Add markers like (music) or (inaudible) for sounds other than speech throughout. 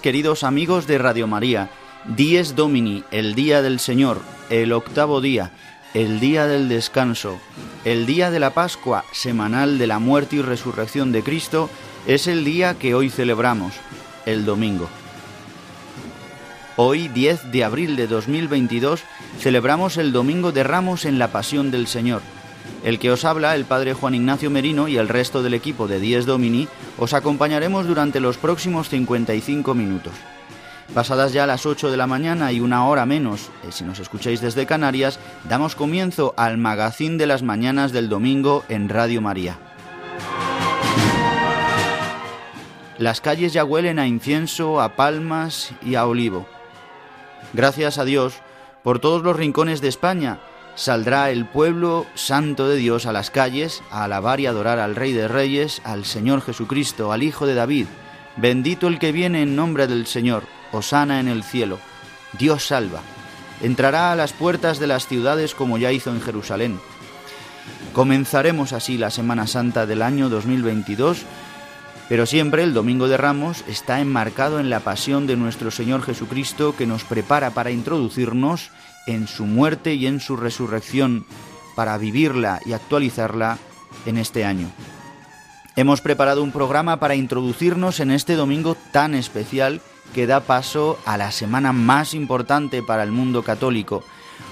Queridos amigos de Radio María. Dies Domini, el día del Señor, el octavo día, el día del descanso, el día de la Pascua, semanal de la muerte y resurrección de Cristo, es el día que hoy celebramos, el domingo. Hoy, 10 de abril de 2022, celebramos el Domingo de Ramos en la Pasión del Señor. El que os habla, el Padre Juan Ignacio Merino y el resto del equipo de Dies Domini, os acompañaremos durante los próximos 55 minutos. Pasadas ya las 8 de la mañana y una hora menos, eh, si nos escucháis desde Canarias, damos comienzo al magazín de las mañanas del domingo en Radio María. Las calles ya huelen a incienso, a palmas y a olivo. Gracias a Dios por todos los rincones de España, saldrá el pueblo santo de Dios a las calles a alabar y adorar al Rey de Reyes, al Señor Jesucristo, al Hijo de David. Bendito el que viene en nombre del Señor, Osana en el cielo. Dios salva. Entrará a las puertas de las ciudades como ya hizo en Jerusalén. Comenzaremos así la Semana Santa del año 2022, pero siempre el Domingo de Ramos está enmarcado en la pasión de nuestro Señor Jesucristo que nos prepara para introducirnos en su muerte y en su resurrección para vivirla y actualizarla en este año. Hemos preparado un programa para introducirnos en este domingo tan especial que da paso a la semana más importante para el mundo católico.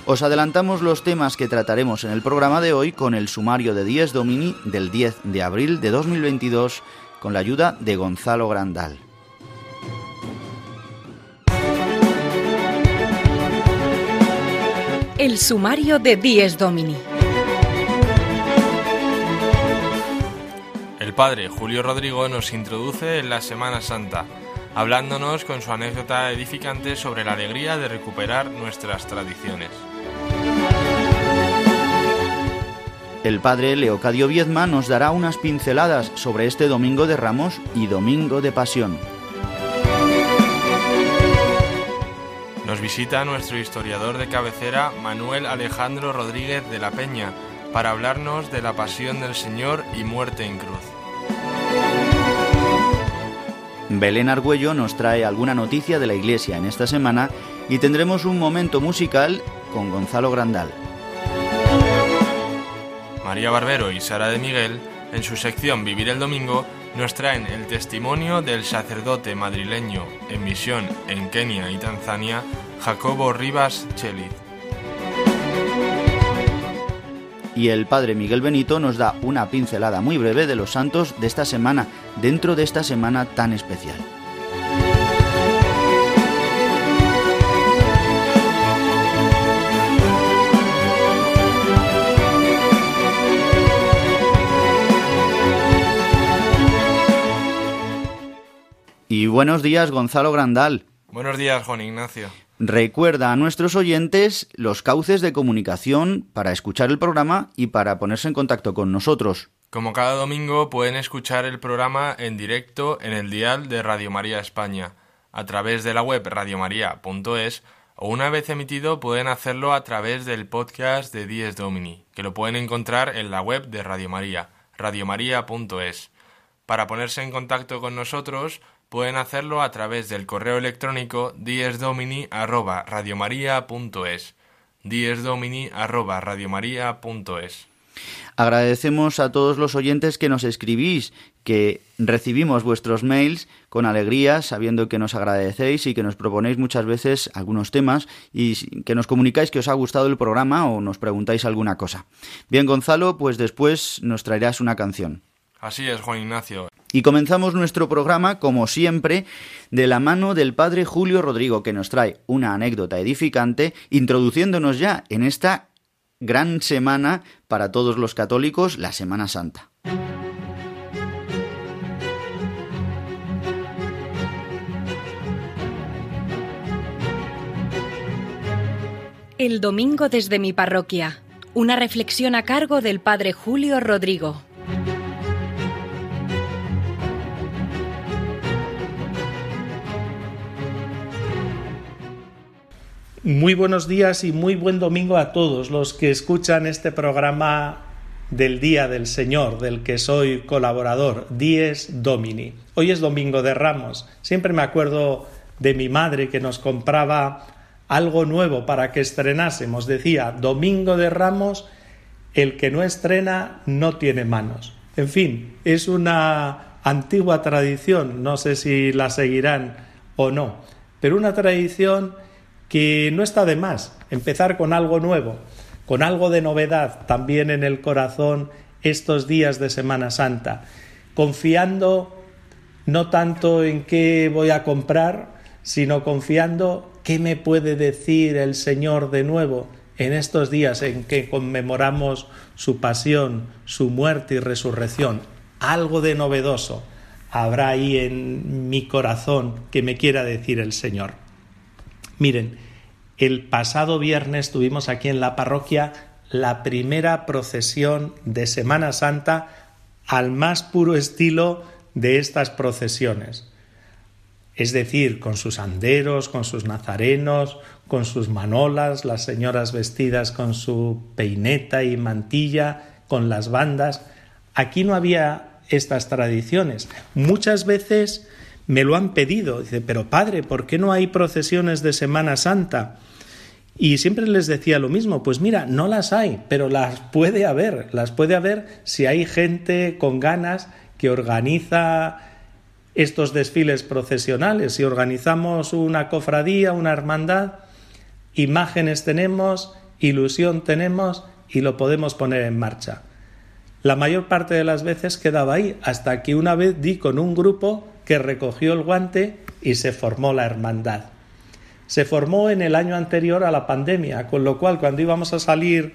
Os adelantamos los temas que trataremos en el programa de hoy con el sumario de 10 Domini del 10 de abril de 2022 con la ayuda de Gonzalo Grandal. El sumario de Dies Domini. El padre Julio Rodrigo nos introduce en la Semana Santa, hablándonos con su anécdota edificante sobre la alegría de recuperar nuestras tradiciones. El padre Leocadio Viezma nos dará unas pinceladas sobre este Domingo de Ramos y Domingo de Pasión. Nos visita nuestro historiador de cabecera Manuel Alejandro Rodríguez de la Peña para hablarnos de la pasión del Señor y muerte en cruz. Belén Argüello nos trae alguna noticia de la Iglesia en esta semana y tendremos un momento musical con Gonzalo Grandal. María Barbero y Sara de Miguel, en su sección Vivir el Domingo, nos traen el testimonio del sacerdote madrileño en misión en Kenia y Tanzania, Jacobo Rivas Chelit. Y el padre Miguel Benito nos da una pincelada muy breve de los santos de esta semana, dentro de esta semana tan especial. Y buenos días, Gonzalo Grandal. Buenos días, Juan Ignacio. Recuerda a nuestros oyentes los cauces de comunicación para escuchar el programa y para ponerse en contacto con nosotros. Como cada domingo pueden escuchar el programa en directo en el dial de Radio María España, a través de la web radiomaria.es o una vez emitido pueden hacerlo a través del podcast de Dies Domini, que lo pueden encontrar en la web de Radio María, radiomaria.es. Para ponerse en contacto con nosotros pueden hacerlo a través del correo electrónico diesdomini@radiomaria.es. diesdomini@radiomaria.es. Agradecemos a todos los oyentes que nos escribís, que recibimos vuestros mails con alegría, sabiendo que nos agradecéis y que nos proponéis muchas veces algunos temas y que nos comunicáis que os ha gustado el programa o nos preguntáis alguna cosa. Bien, Gonzalo, pues después nos traerás una canción. Así es, Juan Ignacio. Y comenzamos nuestro programa, como siempre, de la mano del padre Julio Rodrigo, que nos trae una anécdota edificante, introduciéndonos ya en esta gran semana para todos los católicos, la Semana Santa. El domingo desde mi parroquia. Una reflexión a cargo del Padre Julio Rodrigo. Muy buenos días y muy buen domingo a todos los que escuchan este programa del Día del Señor, del que soy colaborador, Dies Domini. Hoy es Domingo de Ramos. Siempre me acuerdo de mi madre que nos compraba algo nuevo para que estrenásemos. Decía, Domingo de Ramos, el que no estrena no tiene manos. En fin, es una antigua tradición, no sé si la seguirán o no, pero una tradición que no está de más empezar con algo nuevo, con algo de novedad también en el corazón estos días de Semana Santa, confiando no tanto en qué voy a comprar, sino confiando ¿Qué me puede decir el Señor de nuevo en estos días en que conmemoramos su pasión, su muerte y resurrección? Algo de novedoso habrá ahí en mi corazón que me quiera decir el Señor. Miren, el pasado viernes tuvimos aquí en la parroquia la primera procesión de Semana Santa al más puro estilo de estas procesiones es decir, con sus anderos, con sus nazarenos, con sus manolas, las señoras vestidas con su peineta y mantilla, con las bandas. Aquí no había estas tradiciones. Muchas veces me lo han pedido. Dice, pero padre, ¿por qué no hay procesiones de Semana Santa? Y siempre les decía lo mismo, pues mira, no las hay, pero las puede haber, las puede haber si hay gente con ganas que organiza estos desfiles procesionales. Si organizamos una cofradía, una hermandad, imágenes tenemos, ilusión tenemos y lo podemos poner en marcha. La mayor parte de las veces quedaba ahí, hasta que una vez di con un grupo que recogió el guante y se formó la hermandad. Se formó en el año anterior a la pandemia, con lo cual cuando íbamos a salir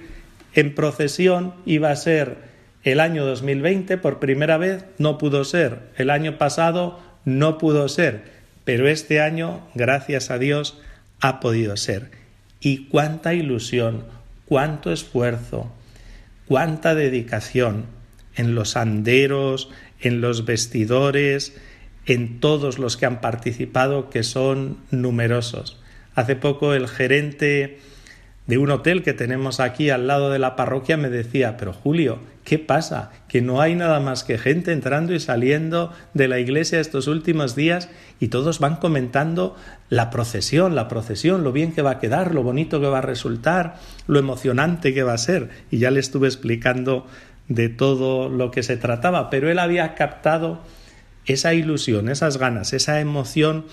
en procesión iba a ser el año 2020 por primera vez no pudo ser, el año pasado no pudo ser, pero este año, gracias a Dios, ha podido ser. Y cuánta ilusión, cuánto esfuerzo, cuánta dedicación en los anderos, en los vestidores, en todos los que han participado, que son numerosos. Hace poco el gerente de un hotel que tenemos aquí al lado de la parroquia me decía, pero Julio, ¿qué pasa? Que no hay nada más que gente entrando y saliendo de la iglesia estos últimos días y todos van comentando la procesión, la procesión, lo bien que va a quedar, lo bonito que va a resultar, lo emocionante que va a ser. Y ya le estuve explicando de todo lo que se trataba, pero él había captado esa ilusión, esas ganas, esa emoción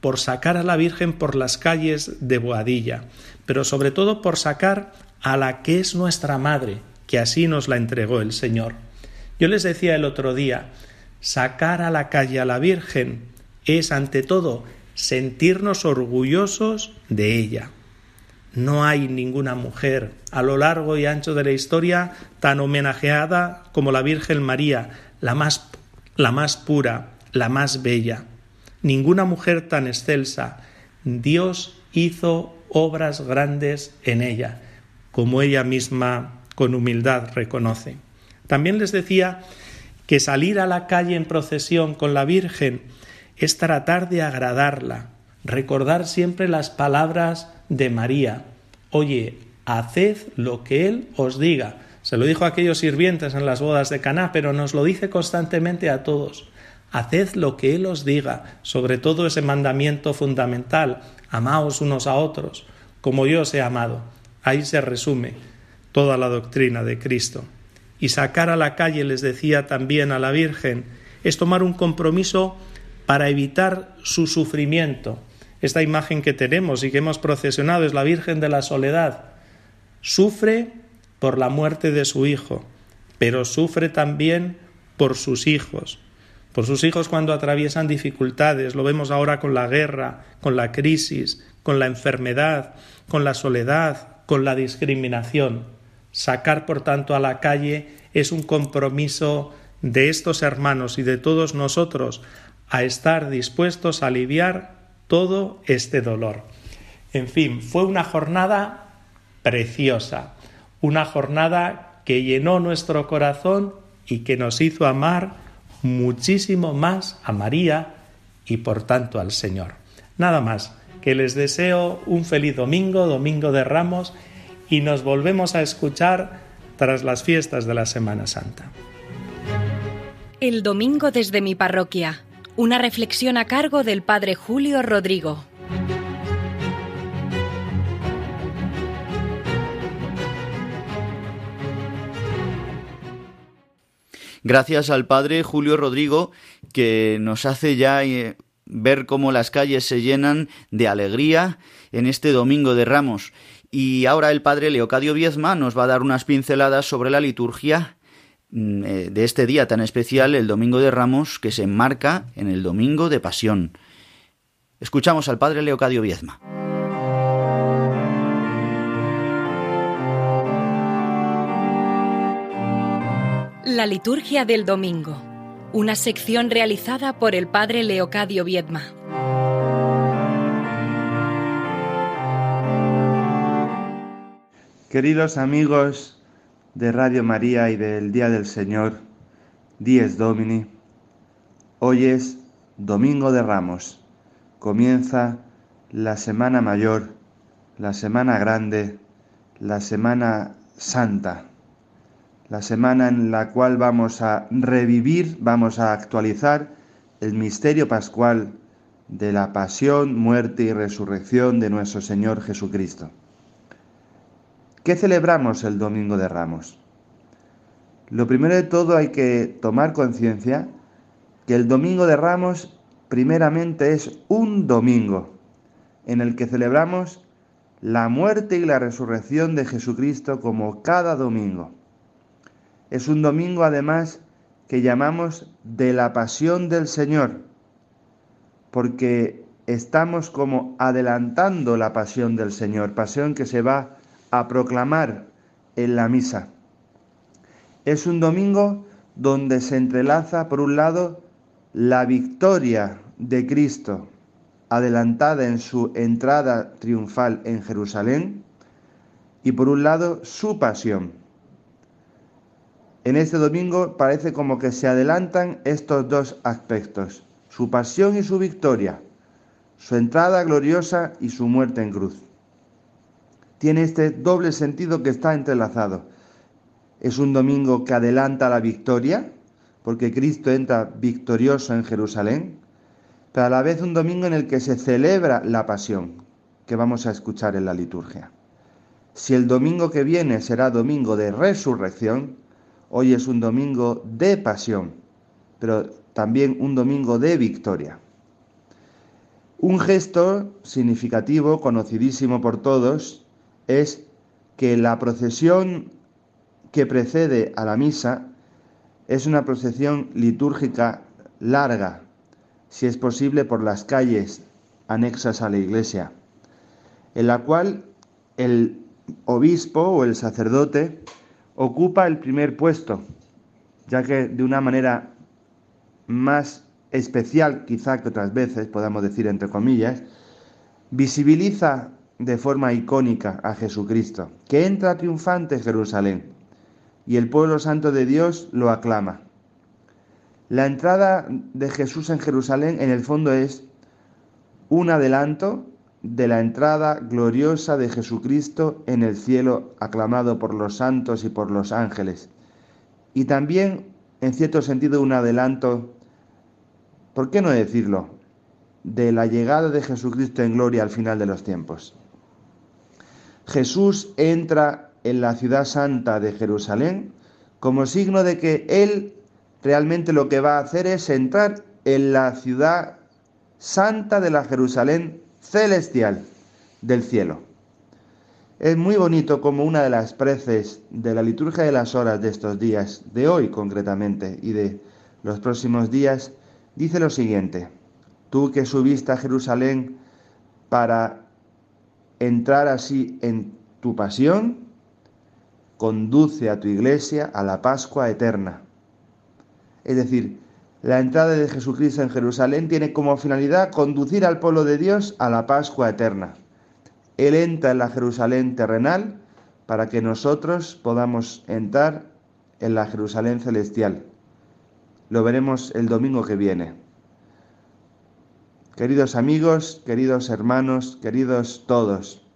por sacar a la Virgen por las calles de Boadilla, pero sobre todo por sacar a la que es nuestra Madre, que así nos la entregó el Señor. Yo les decía el otro día, sacar a la calle a la Virgen es ante todo sentirnos orgullosos de ella. No hay ninguna mujer a lo largo y ancho de la historia tan homenajeada como la Virgen María, la más, la más pura, la más bella ninguna mujer tan excelsa. Dios hizo obras grandes en ella, como ella misma con humildad reconoce. También les decía que salir a la calle en procesión con la Virgen es tratar de agradarla, recordar siempre las palabras de María. Oye, haced lo que Él os diga. Se lo dijo a aquellos sirvientes en las bodas de Caná, pero nos lo dice constantemente a todos. Haced lo que Él os diga, sobre todo ese mandamiento fundamental, amaos unos a otros, como yo os he amado. Ahí se resume toda la doctrina de Cristo. Y sacar a la calle, les decía también a la Virgen, es tomar un compromiso para evitar su sufrimiento. Esta imagen que tenemos y que hemos procesionado es la Virgen de la Soledad. Sufre por la muerte de su hijo, pero sufre también por sus hijos, por sus hijos cuando atraviesan dificultades, lo vemos ahora con la guerra, con la crisis, con la enfermedad, con la soledad, con la discriminación. Sacar, por tanto, a la calle es un compromiso de estos hermanos y de todos nosotros a estar dispuestos a aliviar todo este dolor. En fin, fue una jornada preciosa, una jornada que llenó nuestro corazón y que nos hizo amar muchísimo más a María y por tanto al Señor. Nada más, que les deseo un feliz domingo, domingo de Ramos, y nos volvemos a escuchar tras las fiestas de la Semana Santa. El domingo desde mi parroquia, una reflexión a cargo del Padre Julio Rodrigo. Gracias al Padre Julio Rodrigo que nos hace ya eh, ver cómo las calles se llenan de alegría en este Domingo de Ramos. Y ahora el Padre Leocadio Viezma nos va a dar unas pinceladas sobre la liturgia mm, eh, de este día tan especial, el Domingo de Ramos, que se enmarca en el Domingo de Pasión. Escuchamos al Padre Leocadio Viezma. La liturgia del domingo, una sección realizada por el Padre Leocadio Viedma. Queridos amigos de Radio María y del Día del Señor, Dies Domini, hoy es Domingo de Ramos, comienza la Semana Mayor, la Semana Grande, la Semana Santa la semana en la cual vamos a revivir, vamos a actualizar el misterio pascual de la pasión, muerte y resurrección de nuestro Señor Jesucristo. ¿Qué celebramos el Domingo de Ramos? Lo primero de todo hay que tomar conciencia que el Domingo de Ramos primeramente es un domingo en el que celebramos la muerte y la resurrección de Jesucristo como cada domingo. Es un domingo además que llamamos de la pasión del Señor, porque estamos como adelantando la pasión del Señor, pasión que se va a proclamar en la misa. Es un domingo donde se entrelaza, por un lado, la victoria de Cristo, adelantada en su entrada triunfal en Jerusalén, y por un lado, su pasión en este domingo parece como que se adelantan estos dos aspectos, su pasión y su victoria, su entrada gloriosa y su muerte en cruz. Tiene este doble sentido que está entrelazado. Es un domingo que adelanta la victoria, porque Cristo entra victorioso en Jerusalén, pero a la vez un domingo en el que se celebra la pasión, que vamos a escuchar en la liturgia. Si el domingo que viene será domingo de resurrección, Hoy es un domingo de pasión, pero también un domingo de victoria. Un gesto significativo, conocidísimo por todos, es que la procesión que precede a la misa es una procesión litúrgica larga, si es posible por las calles anexas a la iglesia, en la cual el obispo o el sacerdote ocupa el primer puesto, ya que de una manera más especial quizá que otras veces, podamos decir entre comillas, visibiliza de forma icónica a Jesucristo, que entra triunfante en Jerusalén y el pueblo santo de Dios lo aclama. La entrada de Jesús en Jerusalén en el fondo es un adelanto de la entrada gloriosa de Jesucristo en el cielo, aclamado por los santos y por los ángeles. Y también, en cierto sentido, un adelanto, ¿por qué no decirlo?, de la llegada de Jesucristo en gloria al final de los tiempos. Jesús entra en la ciudad santa de Jerusalén como signo de que Él realmente lo que va a hacer es entrar en la ciudad santa de la Jerusalén celestial del cielo. Es muy bonito como una de las preces de la liturgia de las horas de estos días, de hoy concretamente, y de los próximos días, dice lo siguiente, tú que subiste a Jerusalén para entrar así en tu pasión, conduce a tu iglesia a la Pascua eterna. Es decir, la entrada de Jesucristo en Jerusalén tiene como finalidad conducir al pueblo de Dios a la Pascua eterna. Él entra en la Jerusalén terrenal para que nosotros podamos entrar en la Jerusalén celestial. Lo veremos el domingo que viene. Queridos amigos, queridos hermanos, queridos todos,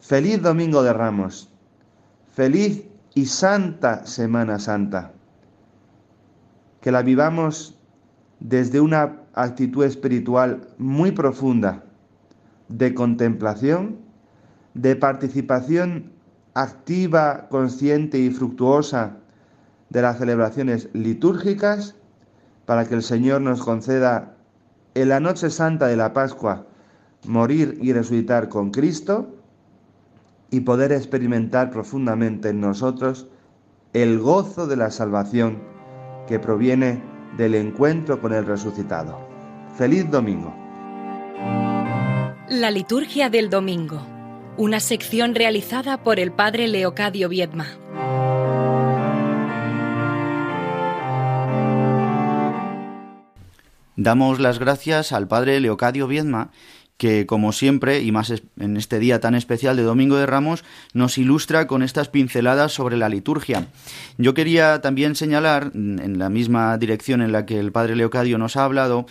feliz domingo de ramos. Feliz y santa Semana Santa. Que la vivamos desde una actitud espiritual muy profunda, de contemplación, de participación activa, consciente y fructuosa de las celebraciones litúrgicas, para que el Señor nos conceda en la noche santa de la Pascua morir y resucitar con Cristo y poder experimentar profundamente en nosotros el gozo de la salvación que proviene del encuentro con el resucitado. Feliz domingo. La liturgia del domingo, una sección realizada por el padre Leocadio Viedma. Damos las gracias al padre Leocadio Viedma que como siempre, y más en este día tan especial de Domingo de Ramos, nos ilustra con estas pinceladas sobre la liturgia. Yo quería también señalar, en la misma dirección en la que el padre Leocadio nos ha hablado,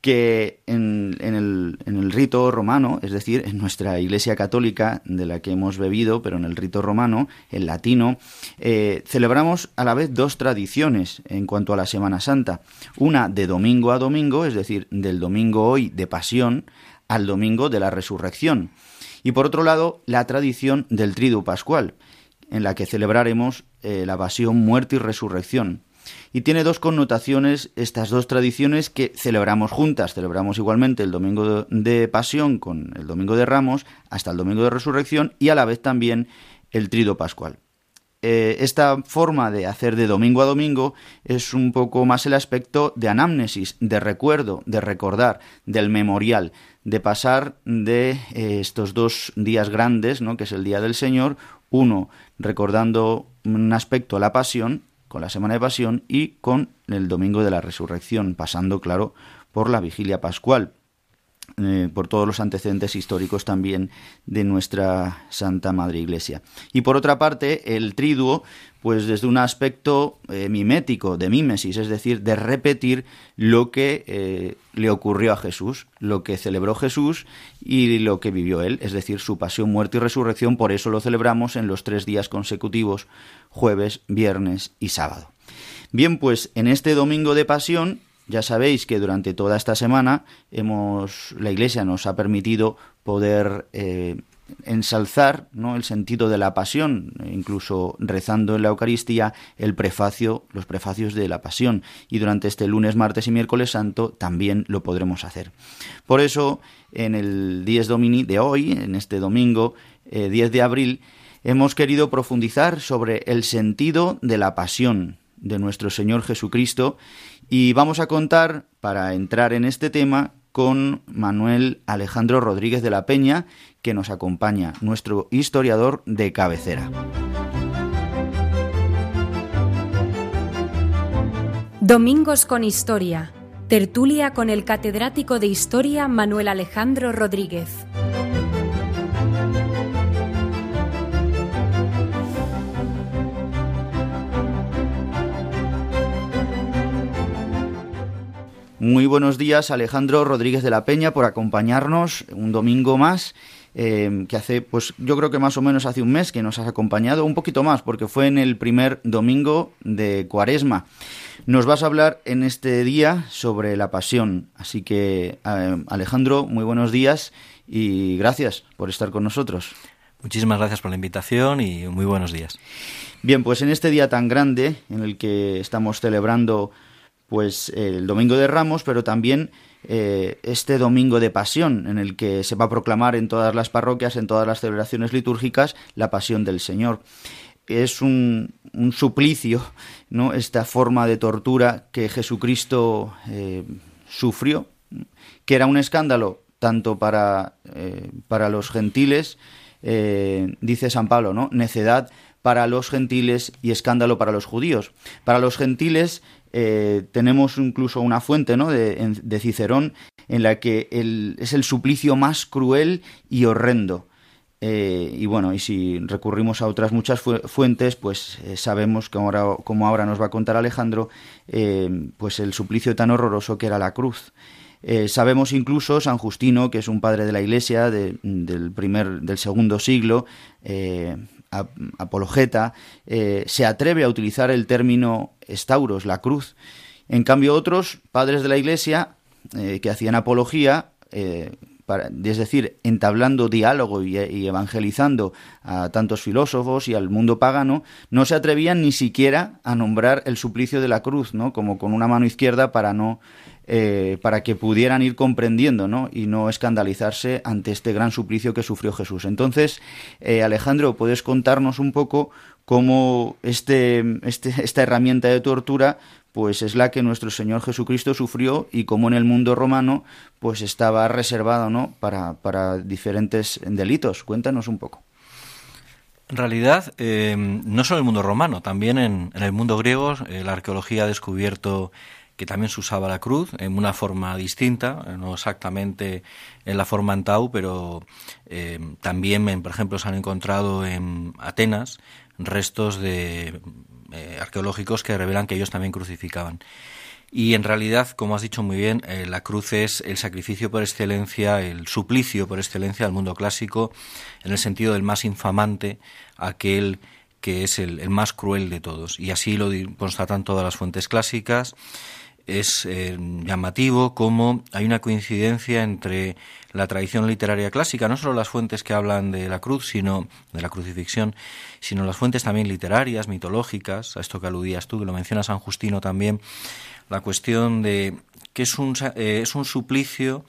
que en, el, rito romano, es decir, en nuestra Iglesia Católica de la que hemos bebido, pero en el rito romano, el latino, eh, celebramos a la vez dos tradiciones en cuanto a la Semana Santa. Una de domingo a domingo, es decir, del domingo hoy de pasión, al domingo de la resurrección. Y por otro lado, la tradición del tridu pascual, en la que celebraremos eh, la pasión, muerte y resurrección. Y tiene dos connotaciones estas dos tradiciones que celebramos juntas. Celebramos igualmente el domingo de pasión con el domingo de ramos hasta el domingo de resurrección y a la vez también el trido pascual. Eh, esta forma de hacer de domingo a domingo es un poco más el aspecto de anamnesis, de recuerdo, de recordar, del memorial, de pasar de eh, estos dos días grandes, ¿no? que es el Día del Señor, uno recordando un aspecto la pasión, con la Semana de Pasión, y con el Domingo de la Resurrección, pasando, claro, por la vigilia pascual. Eh, por todos los antecedentes históricos también de nuestra Santa Madre Iglesia. Y por otra parte, el triduo, pues desde un aspecto eh, mimético, de mímesis, es decir, de repetir lo que eh, le ocurrió a Jesús, lo que celebró Jesús y lo que vivió él, es decir, su pasión, muerte y resurrección, por eso lo celebramos en los tres días consecutivos, jueves, viernes y sábado. Bien, pues en este domingo de pasión ya sabéis que durante toda esta semana hemos, la Iglesia nos ha permitido poder eh, ensalzar ¿no? el sentido de la pasión, incluso rezando en la Eucaristía el prefacio, los prefacios de la pasión. Y durante este lunes, martes y miércoles santo también lo podremos hacer. Por eso, en el Dies Domini de hoy, en este domingo 10 eh, de abril, hemos querido profundizar sobre el sentido de la pasión de nuestro Señor Jesucristo y vamos a contar, para entrar en este tema, con Manuel Alejandro Rodríguez de la Peña, que nos acompaña, nuestro historiador de cabecera. Domingos con Historia. Tertulia con el catedrático de Historia Manuel Alejandro Rodríguez. Muy buenos días, Alejandro Rodríguez de la Peña, por acompañarnos un domingo más. Eh, que hace, pues yo creo que más o menos hace un mes que nos has acompañado, un poquito más, porque fue en el primer domingo de Cuaresma. Nos vas a hablar en este día sobre la pasión. Así que, eh, Alejandro, muy buenos días y gracias por estar con nosotros. Muchísimas gracias por la invitación y muy buenos días. Bien, pues en este día tan grande en el que estamos celebrando pues el Domingo de Ramos, pero también eh, este Domingo de Pasión, en el que se va a proclamar en todas las parroquias, en todas las celebraciones litúrgicas, la Pasión del Señor. Es un, suplicio, ¿no? Esta forma de tortura que Jesucristo eh, sufrió, que era un escándalo tanto para, eh, para los gentiles, dice San Pablo, ¿no? Necedad para los gentiles y escándalo para los judíos. Para los gentiles eh, tenemos incluso una fuente ¿no? de, Cicerón en la que es el suplicio más cruel y horrendo. Eh, y bueno, y si recurrimos a otras muchas fuentes, pues eh, sabemos, que ahora, como ahora nos va a contar Alejandro, pues el suplicio tan horroroso que era la cruz. sabemos incluso San Justino, que es un padre de la Iglesia del primer, del segundo siglo, apologeta, eh, se atreve a utilizar el término estauros, la cruz. En cambio, otros padres de la Iglesia eh, que hacían apología, eh, es decir, entablando diálogo y, evangelizando a tantos filósofos y al mundo pagano, no se atrevían ni siquiera a nombrar el suplicio de la cruz, ¿no? Como con una mano izquierda para no eh, para que pudieran ir comprendiendo ¿no? y no escandalizarse ante este gran suplicio que sufrió Jesús. Entonces, eh, Alejandro, ¿puedes contarnos un poco cómo este, este, esta herramienta de tortura pues es la que nuestro Señor Jesucristo sufrió y cómo en el mundo romano pues estaba reservado ¿no? para, para diferentes delitos. Cuéntanos un poco. En realidad, eh, no solo en el mundo romano, también en el mundo griego, la arqueología ha descubierto que también se usaba la cruz en una forma distinta, no exactamente en la forma en tau, pero eh, también, por ejemplo, se han encontrado en Atenas restos de eh, arqueológicos que revelan que ellos también crucificaban. Y en realidad, como has dicho muy bien, eh, la cruz es el sacrificio por excelencia, el suplicio por excelencia del mundo clásico, en el sentido del más infamante, aquel que es el más cruel de todos. Y así lo constatan todas las fuentes clásicas es eh, llamativo cómo hay una coincidencia entre la tradición literaria clásica, no solo las fuentes que hablan de la cruz, sino de la crucifixión, sino las fuentes también literarias, mitológicas, a esto que aludías tú, que lo menciona San Justino también, la cuestión de que es un, eh, es un suplicio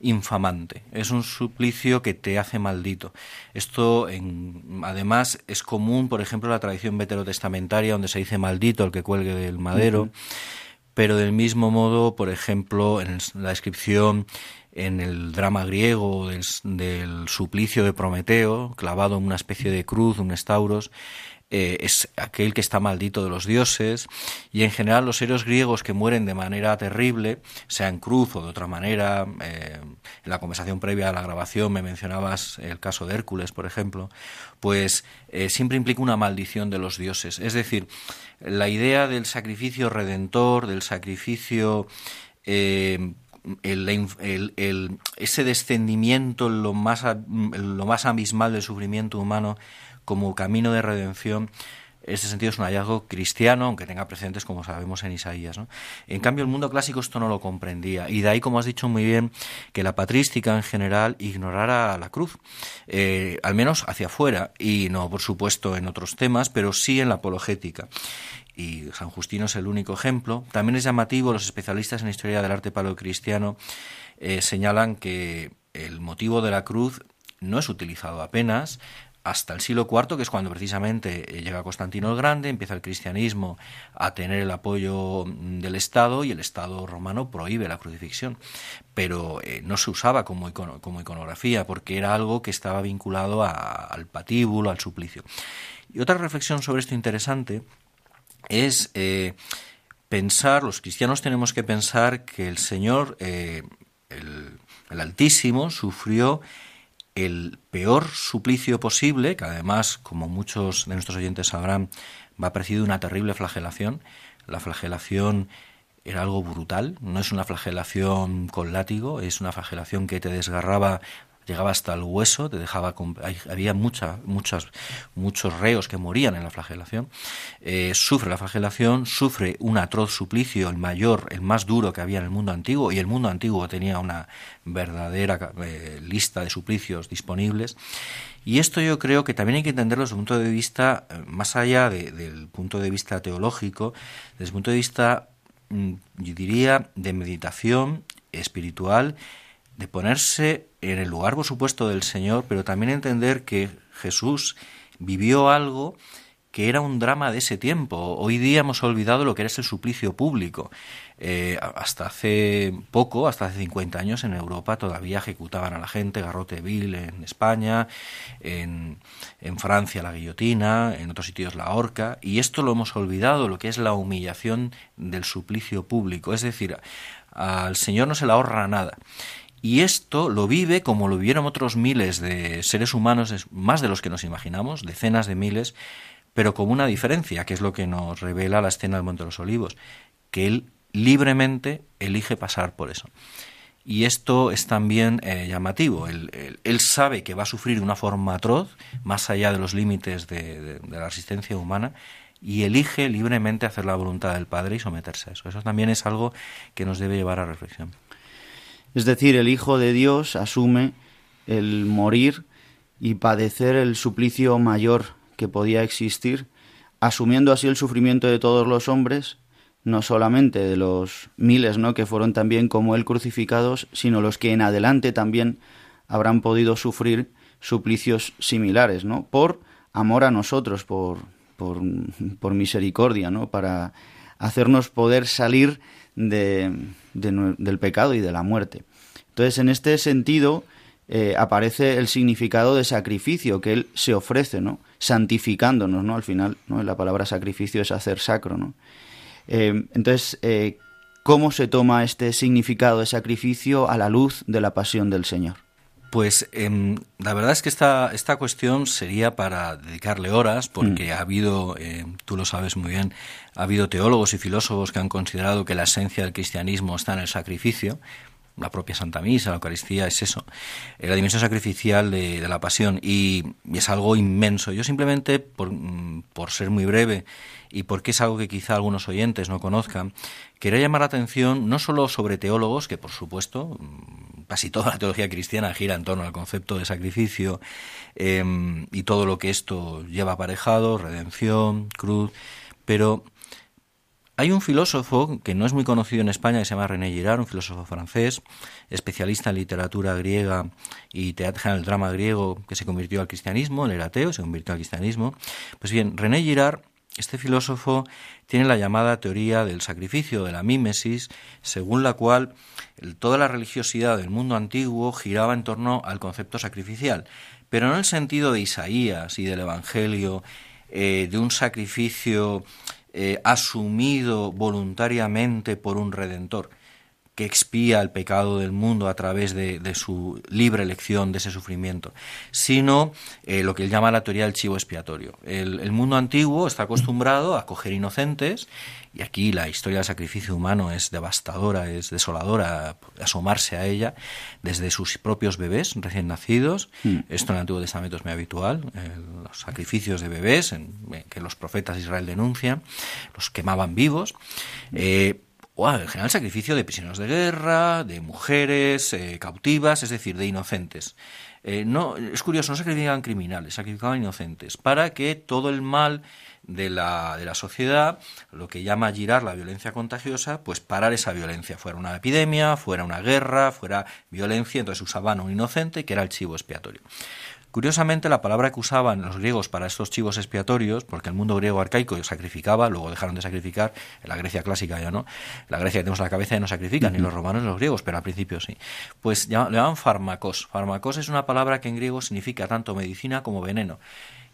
infamante, es un suplicio que te hace maldito. Esto, en, además, es común, por ejemplo, en la tradición veterotestamentaria, donde se dice maldito el que cuelgue del madero pero del mismo modo, por ejemplo, en la descripción en el drama griego del, suplicio de Prometeo, clavado en una especie de cruz, un estauros, eh, es aquel que está maldito de los dioses, y en general los héroes griegos que mueren de manera terrible, sea en cruz o de otra manera, eh, en la conversación previa a la grabación me mencionabas el caso de Hércules, por ejemplo, pues eh, siempre implica una maldición de los dioses. Es decir, la idea del sacrificio redentor, del sacrificio... Eh, ese descendimiento lo más, lo más abismal del sufrimiento humano como camino de redención este sentido es un hallazgo cristiano, aunque tenga precedentes como sabemos en Isaías. En cambio, el mundo clásico esto no lo comprendía. Y de ahí, como has dicho muy bien, que la patrística en general ignorara la cruz, eh, al menos hacia afuera, y no, por supuesto, en otros temas, pero sí en la apologética y San Justino es el único ejemplo. También es llamativo, los especialistas en historia del arte paleocristiano eh, señalan que el motivo de la cruz no es utilizado apenas, hasta el siglo IV, que es cuando precisamente eh, llega Constantino el Grande, empieza el cristianismo a tener el apoyo mm, del Estado y el Estado romano prohíbe la crucifixión. Pero eh, no se usaba como, iconografía porque era algo que estaba vinculado al patíbulo, al suplicio. Y otra reflexión sobre esto interesante es eh, pensar, los cristianos tenemos que pensar que el Señor, el Altísimo, sufrió el peor suplicio posible, que además, como muchos de nuestros oyentes sabrán, va precedido una terrible flagelación. La flagelación era algo brutal, no es una flagelación con látigo, es una flagelación que te desgarraba llegaba hasta el hueso, te dejaba había mucha, muchas, muchos reos que morían en la flagelación. Eh, sufre la flagelación, sufre un atroz suplicio, el mayor, el más duro que había en el mundo antiguo, y el mundo antiguo tenía una verdadera eh, lista de suplicios disponibles. Y esto yo creo que también hay que entenderlo desde un punto de vista, eh, más allá del punto de vista teológico, desde el punto de vista, mm, yo diría, de meditación espiritual, de ponerse en el lugar, por supuesto, del Señor, pero también entender que Jesús vivió algo que era un drama de ese tiempo. Hoy día hemos olvidado lo que era el suplicio público. Eh, hasta hace poco, hasta hace 50 años, en Europa todavía ejecutaban a la gente, garrote vil en España, en, en Francia la guillotina, en otros sitios la horca, y esto lo hemos olvidado, lo que es la humillación del suplicio público. Es decir, al Señor no se le ahorra nada. Y esto lo vive como lo vivieron otros miles de seres humanos, más de los que nos imaginamos, decenas de miles, pero con una diferencia, que es lo que nos revela la escena del Monte de los Olivos, que él libremente elige pasar por eso. Y esto es también eh, llamativo. Él, sabe que va a sufrir de una forma atroz, más allá de los límites de, de la resistencia humana, y elige libremente hacer la voluntad del Padre y someterse a eso. Eso también es algo que nos debe llevar a reflexión. Es decir, el Hijo de Dios asume el morir y padecer el suplicio mayor que podía existir, asumiendo así el sufrimiento de todos los hombres, no solamente de los miles ¿no? que fueron también como él crucificados, sino los que en adelante también habrán podido sufrir suplicios similares, ¿no? por amor a nosotros, por, por, por misericordia, ¿no? para hacernos poder salir de, del pecado y de la muerte. Entonces, en este sentido, eh, aparece el significado de sacrificio que Él se ofrece, ¿no? santificándonos, ¿no? Al final, ¿no? la palabra sacrificio es hacer sacro, ¿no? Eh, entonces, eh, ¿cómo se toma este significado de sacrificio a la luz de la pasión del Señor? Pues em, la verdad es que esta, esta cuestión sería para dedicarle horas, porque mm. ha habido, eh, tú lo sabes muy bien, ha habido teólogos y filósofos que han considerado que la esencia del cristianismo está en el sacrificio. La propia Santa Misa, la Eucaristía, es eso, la dimensión sacrificial de, la pasión, y, es algo inmenso. Yo simplemente, por, mm, por ser muy breve, y porque es algo que quizá algunos oyentes no conozcan, quería llamar la atención no solo sobre teólogos, que por supuesto mm, casi toda la teología cristiana gira en torno al concepto de sacrificio em, y todo lo que esto lleva aparejado, redención, cruz, pero hay un filósofo que no es muy conocido en España que se llama René Girard, un filósofo francés, especialista en literatura griega y teatro en el drama griego, que se convirtió al cristianismo, él era ateo, se convirtió al cristianismo. Pues bien, René Girard este filósofo tiene la llamada teoría del sacrificio, de la mímesis, según la cual toda la religiosidad del mundo antiguo giraba en torno al concepto sacrificial, pero no en el sentido de Isaías y del Evangelio, eh, de un sacrificio eh, asumido voluntariamente por un redentor, que expía el pecado del mundo a través de, su libre elección de ese sufrimiento, sino eh, lo que él llama la teoría del chivo expiatorio. El, mundo antiguo está acostumbrado a coger inocentes, y aquí la historia del sacrificio humano es devastadora, es desoladora, asomarse a ella, desde sus propios bebés recién nacidos, mm. esto en el Antiguo Testamento es muy habitual, los sacrificios de bebés que los profetas de Israel denuncian, los quemaban vivos, eh, o en general sacrificio de prisioneros de guerra, de mujeres eh, cautivas, es decir, de inocentes. Eh, no, es curioso, no sacrificaban criminales, sacrificaban inocentes, para que todo el mal de la, de la sociedad, lo que llama girar la violencia contagiosa, pues parar esa violencia, fuera una epidemia, fuera una guerra, fuera violencia, entonces usaban un inocente que era el chivo expiatorio. Curiosamente, la palabra que usaban los griegos para estos chivos expiatorios, porque el mundo griego arcaico sacrificaba, luego dejaron de sacrificar, en la Grecia clásica ya no, la Grecia que tenemos en la cabeza ya no sacrifican, ni los romanos ni los griegos, pero al principio sí. Pues le llaman fármacos. Fármacos es una palabra que en griego significa tanto medicina como veneno.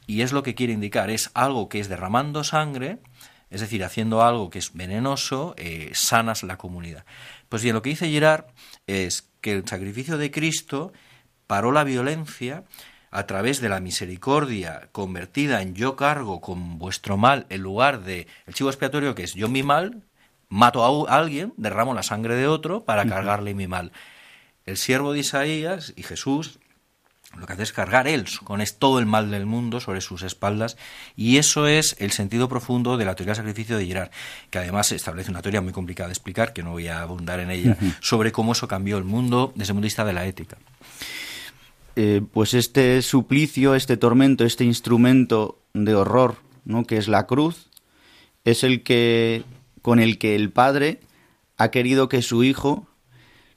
Y es lo que quiere indicar, es algo que es derramando sangre, es decir, haciendo algo que es venenoso, eh, sanas la comunidad. Pues bien, lo que dice Girard es que el sacrificio de Cristo paró la violencia, a través de la misericordia convertida en yo cargo con vuestro mal en lugar de el chivo expiatorio que es yo mi mal, mato a alguien, derramo la sangre de otro para cargarle mi mal. El siervo de Isaías y Jesús lo que hace es cargar él con todo el mal del mundo sobre sus espaldas y eso es el sentido profundo de la teoría del sacrificio de Girard, que además establece una teoría muy complicada de explicar, que no voy a abundar en ella, sobre cómo eso cambió el mundo desde el punto de vista de la ética. Eh, pues este suplicio, este tormento, este instrumento de horror, ¿no? que es la cruz, es el que con el que el Padre ha querido que su Hijo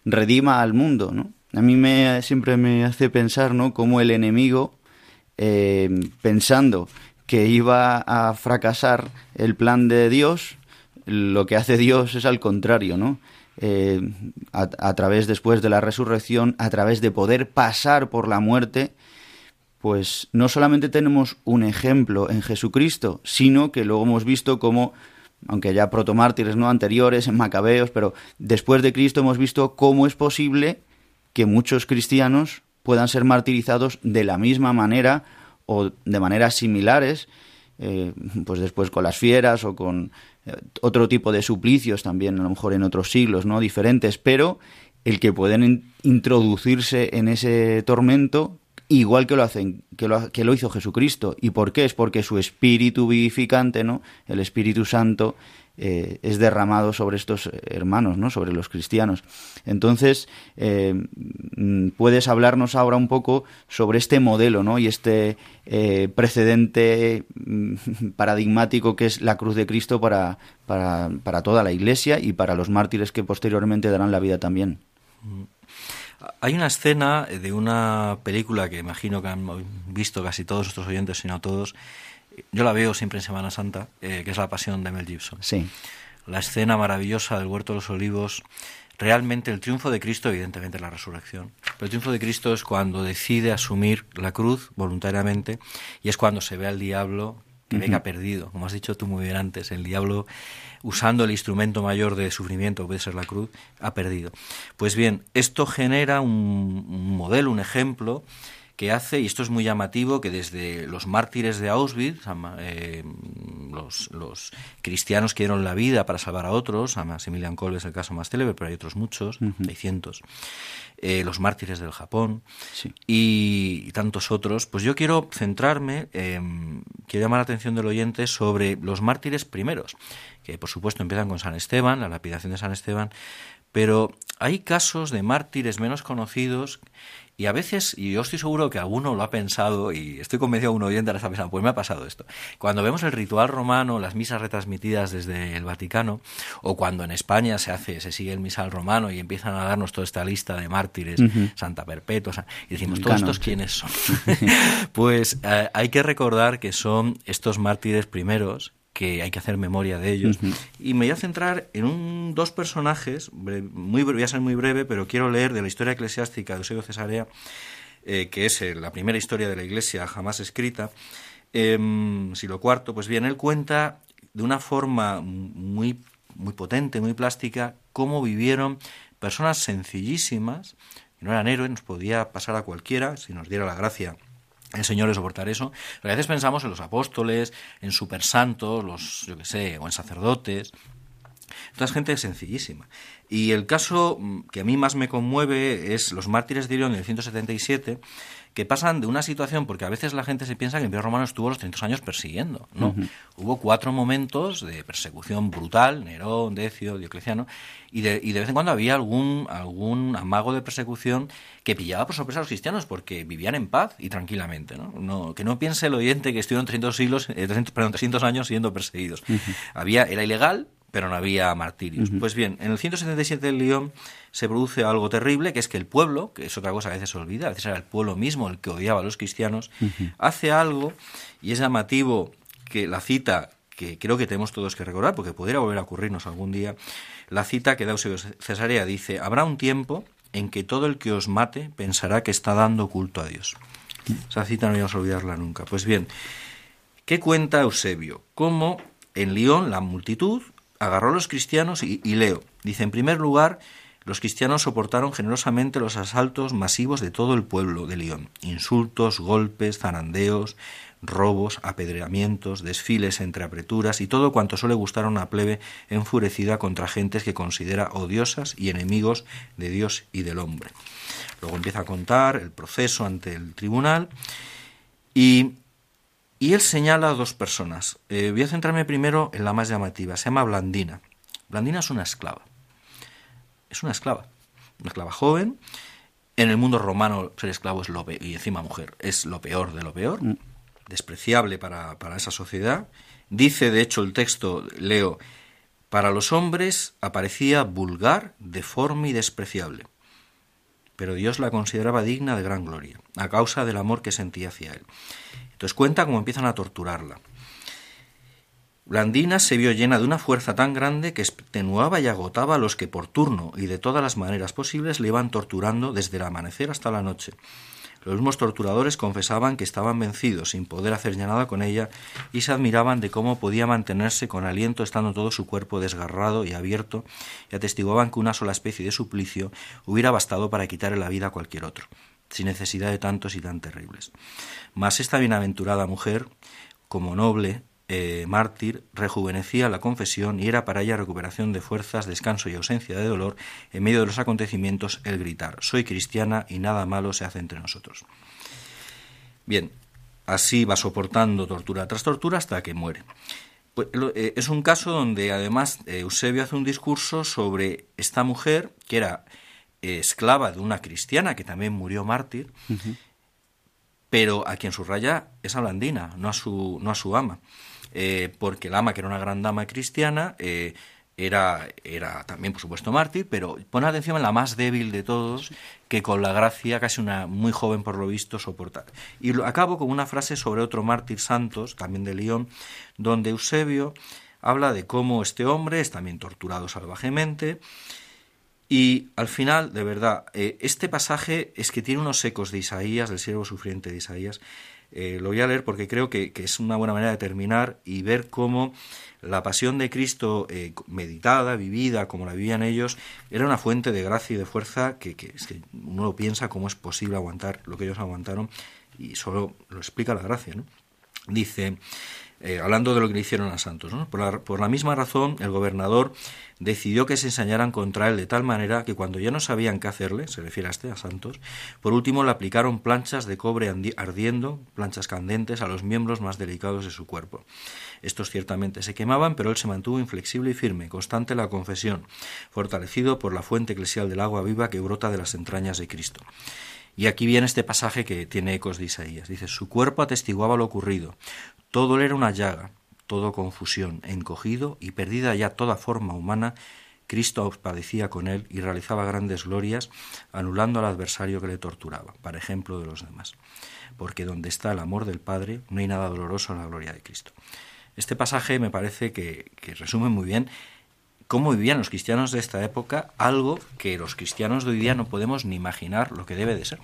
redima al mundo, ¿no? A mí me, siempre me hace pensar, ¿no? Cómo el enemigo, eh, pensando que iba a fracasar el plan de Dios, lo que hace Dios es al contrario, ¿no? Eh, a, través después de la resurrección, a través de poder pasar por la muerte, pues no solamente tenemos un ejemplo en Jesucristo, sino que luego hemos visto cómo, aunque ya protomártires no anteriores, en Macabeos, pero después de Cristo hemos visto cómo es posible que muchos cristianos puedan ser martirizados de la misma manera o de maneras similares, eh, pues después con las fieras o con otro tipo de suplicios también, a lo mejor en otros siglos, ¿no? Diferentes, pero el que pueden introducirse en ese tormento igual que lo hacen que lo, que lo hizo Jesucristo. Y por qué es porque su espíritu vivificante no el Espíritu Santo eh, es derramado sobre estos hermanos, ¿no? sobre los cristianos. Entonces, eh, mm, puedes hablarnos ahora un poco sobre este modelo ¿no? y este eh, precedente mm, (laughs) paradigmático que es la cruz de Cristo para, para, para toda la Iglesia y para los mártires que posteriormente darán la vida también. Hay una escena de una película que imagino que han visto casi todos nuestros oyentes, si no todos, yo la veo siempre en Semana Santa, eh, que es La Pasión de Mel Gibson. Sí. La escena maravillosa del Huerto de los Olivos, realmente el triunfo de Cristo, evidentemente la resurrección, pero el triunfo de Cristo es cuando decide asumir la cruz voluntariamente y es cuando se ve al diablo que venga perdido, como has dicho tú muy bien antes, el diablo usando el instrumento mayor de sufrimiento, que puede ser la cruz, ha perdido. Pues bien, esto genera un modelo, un ejemplo que hace, y esto es muy llamativo, que desde los mártires de Auschwitz, eh, los, cristianos que dieron la vida para salvar a otros, Maximilian Kolbe es el caso más célebre, pero hay otros muchos, hay cientos, eh, los mártires del Japón y, tantos otros, pues yo quiero centrarme, quiero llamar la atención del oyente sobre los mártires primeros, que por supuesto empiezan con San Esteban, la lapidación de San Esteban, pero hay casos de mártires menos conocidos y a veces, y yo estoy seguro que alguno lo ha pensado, y estoy convencido que un oyente ahora está pensando, pues me ha pasado esto. Cuando vemos el ritual romano, las misas retransmitidas desde el Vaticano, o cuando en España se hace, se sigue el misal romano y empiezan a darnos toda esta lista de mártires, Santa Perpetua, y decimos, ¿todos estos quiénes son? (laughs) pues eh, hay que recordar que son estos mártires primeros que hay que hacer memoria de ellos. Y me voy a centrar en un, dos personajes, muy, voy a ser muy breve, pero quiero leer de la historia eclesiástica de Eusebio Cesarea, eh, que es eh, la primera historia de la Iglesia jamás escrita, eh, siglo IV, pues bien, él cuenta de una forma muy, muy potente, muy plástica, cómo vivieron personas sencillísimas, no eran héroes, nos podía pasar a cualquiera, si nos diera la gracia el Señor soportar eso. a veces pensamos en los apóstoles, en supersantos, los, yo qué sé, o en sacerdotes. Toda gente sencillísima. Y el caso mm, que a mí más me conmueve es los mártires de Irión en el 177, que pasan de una situación, porque a veces la gente se piensa que el Imperio Romano estuvo los 300 años persiguiendo, ¿no? Hubo cuatro momentos de persecución brutal, Nerón, Decio, Diocleciano, y de, y de vez en cuando había algún, algún amago de persecución que pillaba por sorpresa a los cristianos, porque vivían en paz y tranquilamente, ¿no? no que no piense el oyente que estuvieron 300 siglos, eh, 300, perdón, 300 años siendo perseguidos. Había, era ilegal, pero no había martirios. Pues bien, en el 177 del León se produce algo terrible, que es que el pueblo, que es otra cosa que a veces se olvida, a veces era el pueblo mismo el que odiaba a los cristianos, hace algo, y es llamativo que la cita, que creo que tenemos todos que recordar, porque pudiera volver a ocurrirnos algún día, la cita que da Eusebio Cesarea dice, habrá un tiempo en que todo el que os mate pensará que está dando culto a Dios. Esa cita no vamos a olvidarla nunca. Pues bien, ¿qué cuenta Eusebio? Cómo en León la multitud agarró a los cristianos y, leo. Dice, en primer lugar, los cristianos soportaron generosamente los asaltos masivos de todo el pueblo de León. Insultos, golpes, zarandeos, robos, apedreamientos, desfiles entre apreturas y todo cuanto suele gustar a una plebe enfurecida contra gentes que considera odiosas y enemigos de Dios y del hombre. Luego empieza a contar el proceso ante el tribunal y, él señala a dos personas. Eh, voy a centrarme primero en la más llamativa, se llama Blandina. Blandina es una esclava. Es una esclava, una esclava joven. En el mundo romano ser esclavo es lo peor, y encima mujer es lo peor de lo peor, mm. despreciable para, para esa sociedad. Dice, de hecho, el texto, leo, para los hombres aparecía vulgar, deforme y despreciable pero Dios la consideraba digna de gran gloria, a causa del amor que sentía hacia él. Entonces cuenta cómo empiezan a torturarla. Blandina se vio llena de una fuerza tan grande que extenuaba y agotaba a los que por turno y de todas las maneras posibles le iban torturando desde el amanecer hasta la noche. Los mismos torturadores confesaban que estaban vencidos sin poder hacer ya nada con ella y se admiraban de cómo podía mantenerse con aliento estando todo su cuerpo desgarrado y abierto y atestiguaban que una sola especie de suplicio hubiera bastado para quitarle la vida a cualquier otro, sin necesidad de tantos y tan terribles. Mas esta bienaventurada mujer, como noble, eh, mártir rejuvenecía la confesión y era para ella recuperación de fuerzas, descanso y ausencia de dolor en medio de los acontecimientos el gritar, soy cristiana y nada malo se hace entre nosotros. Bien, así va soportando tortura tras tortura hasta que muere. Pues, eh, es un caso donde además eh, Eusebio hace un discurso sobre esta mujer que era esclava de una cristiana que también murió mártir, pero a quien subraya es a Blandina, no a su, no a su ama. Eh, porque la ama, que era una gran dama cristiana, eh, era, era también, por supuesto, mártir, pero pone atención en la más débil de todos, que con la gracia, casi una muy joven por lo visto, soportar. Y lo, acabo con una frase sobre otro mártir santos, también de León, donde Eusebio habla de cómo este hombre es también torturado salvajemente. Y al final, de verdad, eh, este pasaje es que tiene unos ecos de Isaías, del siervo sufriente de Isaías, eh, lo voy a leer porque creo que, es una buena manera de terminar y ver cómo la pasión de Cristo eh, meditada, vivida, como la vivían ellos, era una fuente de gracia y de fuerza que, uno lo piensa cómo es posible aguantar lo que ellos aguantaron y solo lo explica la gracia. ¿no? Dice, eh, hablando de lo que le hicieron a Santos. Por, la, misma razón, el gobernador decidió que se ensañaran contra él de tal manera que cuando ya no sabían qué hacerle, se refiere a este, a Santos, por último le aplicaron planchas de cobre ardiendo, planchas candentes, a los miembros más delicados de su cuerpo. Estos ciertamente se quemaban, pero él se mantuvo inflexible y firme, constante la confesión, fortalecido por la fuente eclesial del agua viva que brota de las entrañas de Cristo. Y aquí viene este pasaje que tiene ecos de Isaías. Dice, su cuerpo atestiguaba lo ocurrido, todo era una llaga, todo confusión, encogido y perdida ya toda forma humana, Cristo padecía con él y realizaba grandes glorias, anulando al adversario que le torturaba, para ejemplo de los demás. Porque donde está el amor del Padre, no hay nada doloroso en la gloria de Cristo. Este pasaje me parece que, que resume muy bien cómo vivían los cristianos de esta época, algo que los cristianos de hoy día no podemos ni imaginar lo que debe de ser.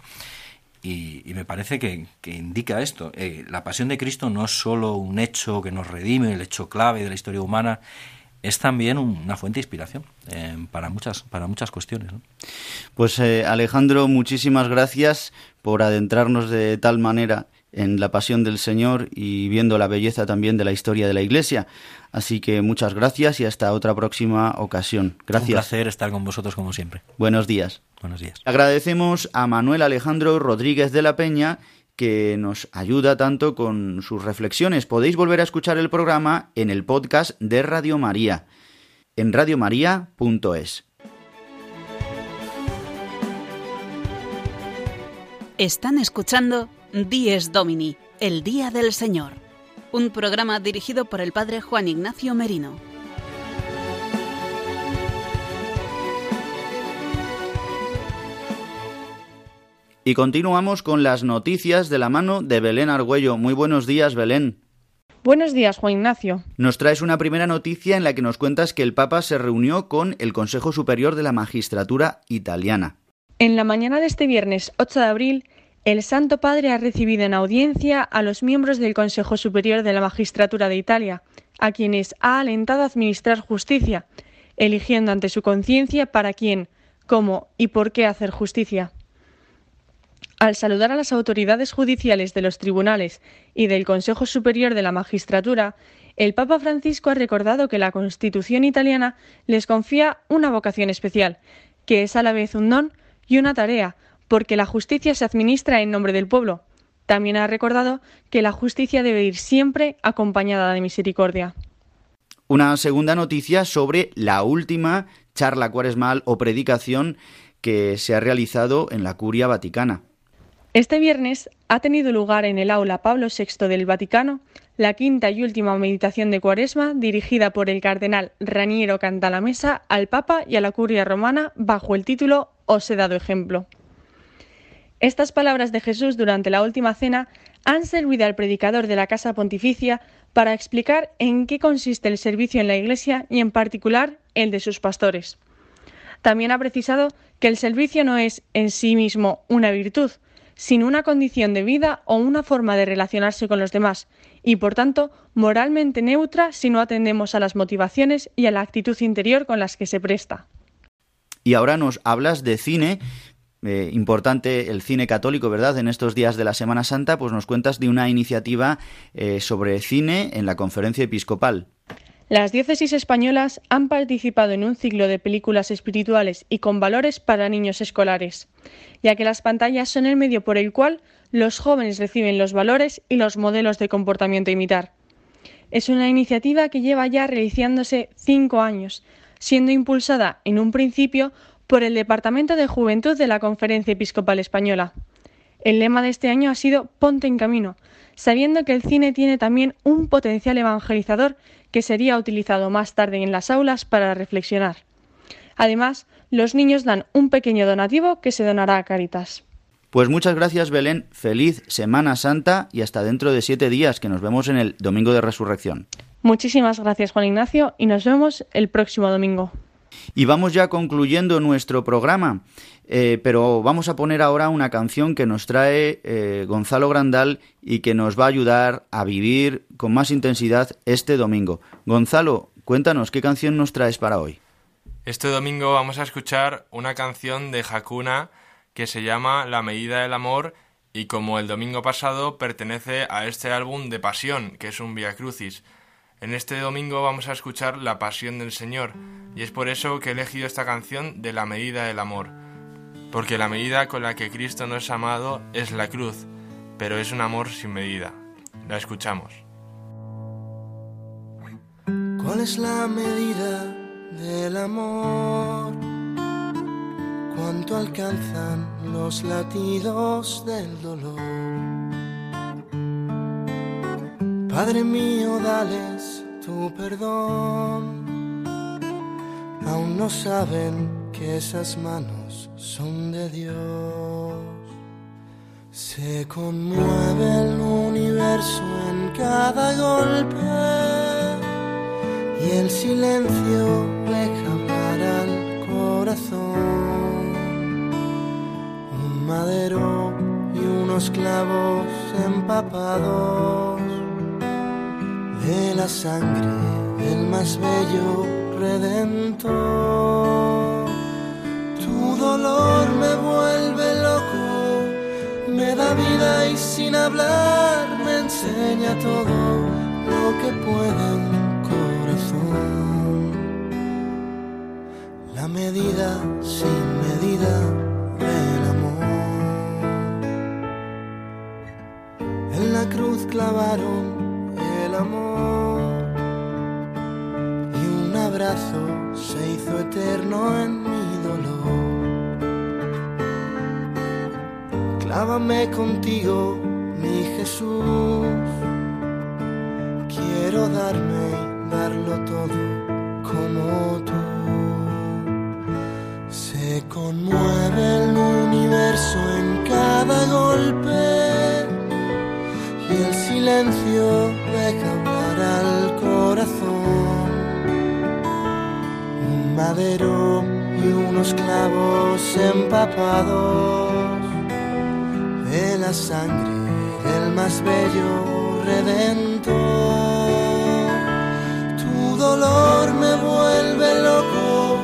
Y, me parece que, indica esto. Eh, la pasión de Cristo no es solo un hecho que nos redime, el hecho clave de la historia humana, es también una fuente de inspiración eh, para, muchas, para muchas cuestiones. Pues eh, Alejandro, muchísimas gracias por adentrarnos de tal manera en la pasión del Señor y viendo la belleza también de la historia de la Iglesia. Así que muchas gracias y hasta otra próxima ocasión. Gracias. Un placer estar con vosotros como siempre. Buenos días. Buenos días. Agradecemos a Manuel Alejandro Rodríguez de la Peña que nos ayuda tanto con sus reflexiones. Podéis volver a escuchar el programa en el podcast de Radio María, en radiomaria.es. Están escuchando Dies Domini, el Día del Señor, un programa dirigido por el Padre Juan Ignacio Merino. Y continuamos con las noticias de la mano de Belén Argüello. Muy buenos días, Belén. Buenos días, Juan Ignacio. Nos traes una primera noticia en la que nos cuentas que el Papa se reunió con el Consejo Superior de la Magistratura Italiana. En la mañana de este viernes 8 de abril, el Santo Padre ha recibido en audiencia a los miembros del Consejo Superior de la Magistratura de Italia, a quienes ha alentado a administrar justicia, eligiendo ante su conciencia para quién, cómo y por qué hacer justicia. Al saludar a las autoridades judiciales de los tribunales y del Consejo Superior de la Magistratura, el Papa Francisco ha recordado que la Constitución italiana les confía una vocación especial, que es a la vez un don y una tarea, porque la justicia se administra en nombre del pueblo. También ha recordado que la justicia debe ir siempre acompañada de misericordia. Una segunda noticia sobre la última charla cuaresmal o predicación que se ha realizado en la Curia Vaticana. Este viernes ha tenido lugar en el aula Pablo VI del Vaticano la quinta y última meditación de Cuaresma dirigida por el cardenal Raniero Cantalamesa al Papa y a la Curia Romana bajo el título Os he dado ejemplo. Estas palabras de Jesús durante la última cena han servido al predicador de la Casa Pontificia para explicar en qué consiste el servicio en la Iglesia y en particular el de sus pastores. También ha precisado que el servicio no es en sí mismo una virtud, sino una condición de vida o una forma de relacionarse con los demás, y por tanto moralmente neutra si no atendemos a las motivaciones y a la actitud interior con las que se presta. Y ahora nos hablas de cine, eh, importante el cine católico, ¿verdad? En estos días de la Semana Santa, pues nos cuentas de una iniciativa eh, sobre cine en la conferencia episcopal. Las diócesis españolas han participado en un ciclo de películas espirituales y con valores para niños escolares, ya que las pantallas son el medio por el cual los jóvenes reciben los valores y los modelos de comportamiento a imitar. Es una iniciativa que lleva ya realizándose cinco años, siendo impulsada en un principio por el Departamento de Juventud de la Conferencia Episcopal Española. El lema de este año ha sido Ponte en camino, sabiendo que el cine tiene también un potencial evangelizador que sería utilizado más tarde en las aulas para reflexionar. Además, los niños dan un pequeño donativo que se donará a Caritas. Pues muchas gracias Belén, feliz Semana Santa y hasta dentro de siete días que nos vemos en el Domingo de Resurrección. Muchísimas gracias Juan Ignacio y nos vemos el próximo domingo. Y vamos ya concluyendo nuestro programa, eh, pero vamos a poner ahora una canción que nos trae eh, Gonzalo Grandal y que nos va a ayudar a vivir con más intensidad este domingo. Gonzalo, cuéntanos qué canción nos traes para hoy. Este domingo vamos a escuchar una canción de Hakuna que se llama La medida del amor y como el domingo pasado pertenece a este álbum de Pasión, que es un Via Crucis. En este domingo vamos a escuchar La Pasión del Señor, y es por eso que he elegido esta canción de La medida del amor, porque la medida con la que Cristo nos ha amado es la cruz, pero es un amor sin medida. La escuchamos. ¿Cuál es la medida del amor? ¿Cuánto alcanzan los latidos del dolor? Padre mío, dales tu perdón. Aún no saben que esas manos son de Dios. Se conmueve el universo en cada golpe y el silencio deja hablar al corazón. Un madero y unos clavos empapados de la sangre del más bello redentor. Tu dolor me vuelve loco, me da vida y sin hablar me enseña todo lo que puede un corazón. La medida sin medida del amor. En la cruz clavaron amor y un abrazo se hizo eterno en mi dolor. Clávame contigo, mi Jesús. Quiero darme y darlo todo como tú. Se conmueve el universo en cada golpe y el silencio deja hablar al corazón. Un madero y unos clavos empapados de la sangre del más bello redentor. Tu dolor me vuelve loco,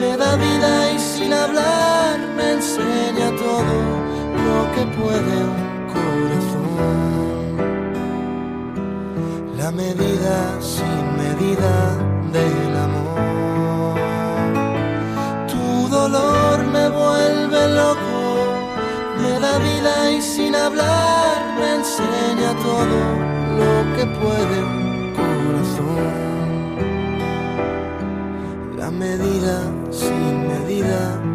me da vida y sin hablar me enseña todo lo que puede un corazón. La medida sin medida del amor. Tu dolor me vuelve loco, me da vida y sin hablar me enseña todo lo que puede un corazón medida sin medida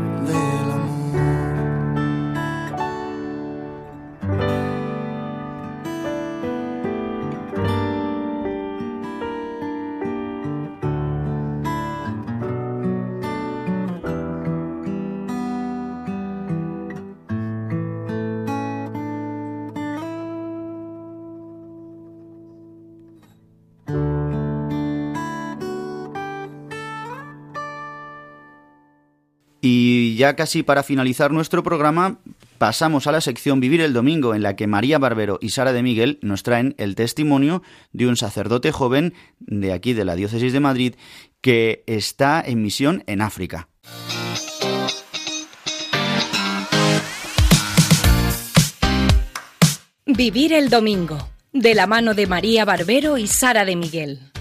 ya casi para finalizar nuestro programa, pasamos a la sección Vivir el Domingo, en la que María Barbero y Sara de Miguel nos traen el testimonio de un sacerdote joven de aquí de la Diócesis de Madrid que está en misión en África. Vivir el Domingo, de la mano de María Barbero y Sara de Miguel.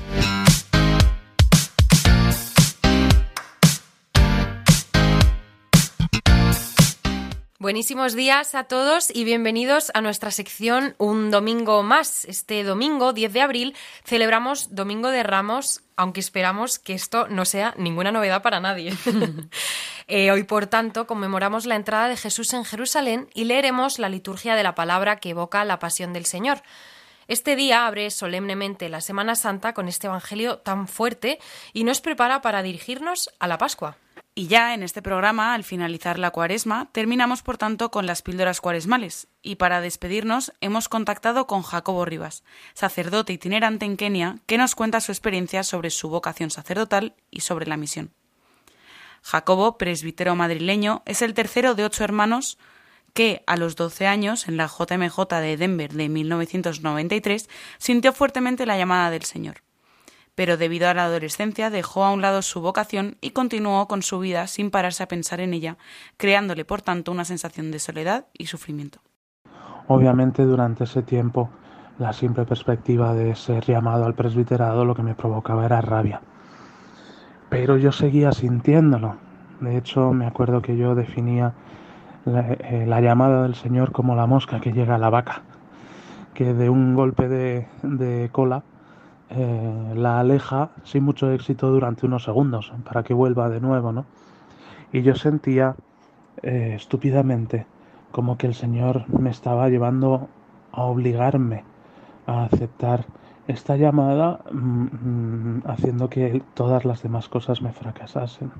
Buenísimos días a todos y bienvenidos a nuestra sección Un Domingo más. Este domingo, 10 de abril, celebramos Domingo de Ramos, aunque esperamos que esto no sea ninguna novedad para nadie. (laughs) (laughs) Eh, hoy, por tanto, conmemoramos la entrada de Jesús en Jerusalén y leeremos la liturgia de la palabra que evoca la pasión del Señor. Este día abre solemnemente la Semana Santa con este Evangelio tan fuerte y nos prepara para dirigirnos a la Pascua. Y ya en este programa, al finalizar la cuaresma, terminamos por tanto con las píldoras cuaresmales. Y para despedirnos hemos contactado con Jacobo Rivas, sacerdote itinerante en Kenia, que nos cuenta su experiencia sobre su vocación sacerdotal y sobre la misión. Jacobo, presbítero madrileño, es el tercero de ocho hermanos que, a los 12 años, en la JMJ de Denver de 1993, sintió fuertemente la llamada del Señor pero debido a la adolescencia dejó a un lado su vocación y continuó con su vida sin pararse a pensar en ella, creándole por tanto una sensación de soledad y sufrimiento. Obviamente durante ese tiempo la simple perspectiva de ser llamado al presbiterado lo que me provocaba era rabia. Pero yo seguía sintiéndolo. De hecho, me acuerdo que yo definía la, eh, llamada del Señor como la mosca que llega a la vaca, que de un golpe de, de cola eh, la aleja sin mucho éxito durante unos segundos para que vuelva de nuevo, ¿no? Y yo sentía eh, estúpidamente como que el Señor me estaba llevando a obligarme a aceptar esta llamada mm, mm, haciendo que todas las demás cosas me fracasasen.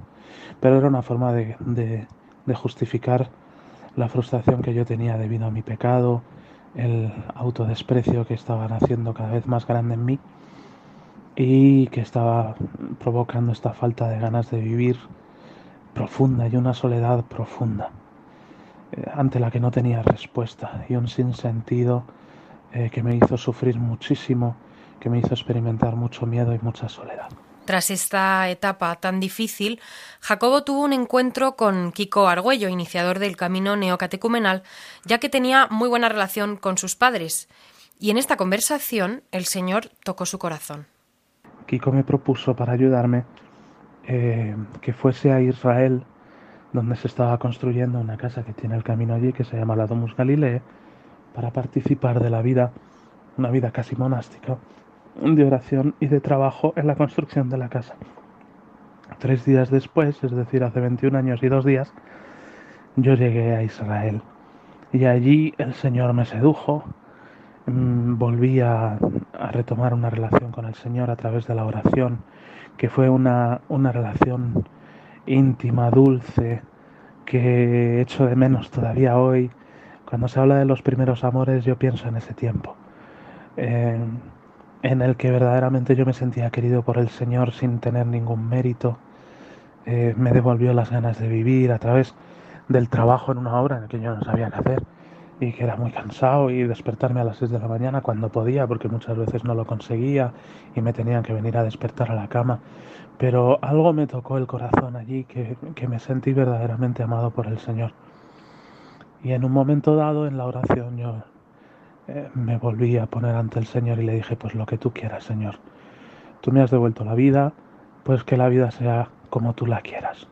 Pero era una forma de, de justificar la frustración que yo tenía debido a mi pecado, el autodesprecio que estaban haciendo cada vez más grande en mí y que estaba provocando esta falta de ganas de vivir profunda y una soledad profunda eh, ante la que no tenía respuesta y un sinsentido eh, que me hizo sufrir muchísimo, que me hizo experimentar mucho miedo y mucha soledad. Tras esta etapa tan difícil, Jacobo tuvo un encuentro con Kiko Argüello, iniciador del camino neocatecumenal, ya que tenía muy buena relación con sus padres. Y en esta conversación el Señor tocó su corazón. Kiko me propuso para ayudarme eh, que fuese a Israel, donde se estaba construyendo una casa que tiene el camino allí, que se llama la Domus Galilee, para participar de la vida, una vida casi monástica, de oración y de trabajo en la construcción de la casa. Tres días después, es decir, hace 21 años y dos días, yo llegué a Israel. Y allí el Señor me sedujo, volví a, retomar una relación con el Señor a través de la oración, que fue una, una relación íntima, dulce, que echo de menos todavía hoy. Cuando se habla de los primeros amores, yo pienso en ese tiempo, en el que verdaderamente yo me sentía querido por el Señor sin tener ningún mérito. Eh, me devolvió las ganas de vivir a través del trabajo en una obra en la que yo no sabía qué hacer y que era muy cansado y despertarme a las 6 de la mañana cuando podía, porque muchas veces no lo conseguía y me tenían que venir a despertar a la cama. Pero algo me tocó el corazón allí que, que me sentí verdaderamente amado por el Señor. Y en un momento dado en la oración yo eh, me volví a poner ante el Señor y le dije, pues lo que tú quieras, Señor. Tú me has devuelto la vida, pues que la vida sea como tú la quieras.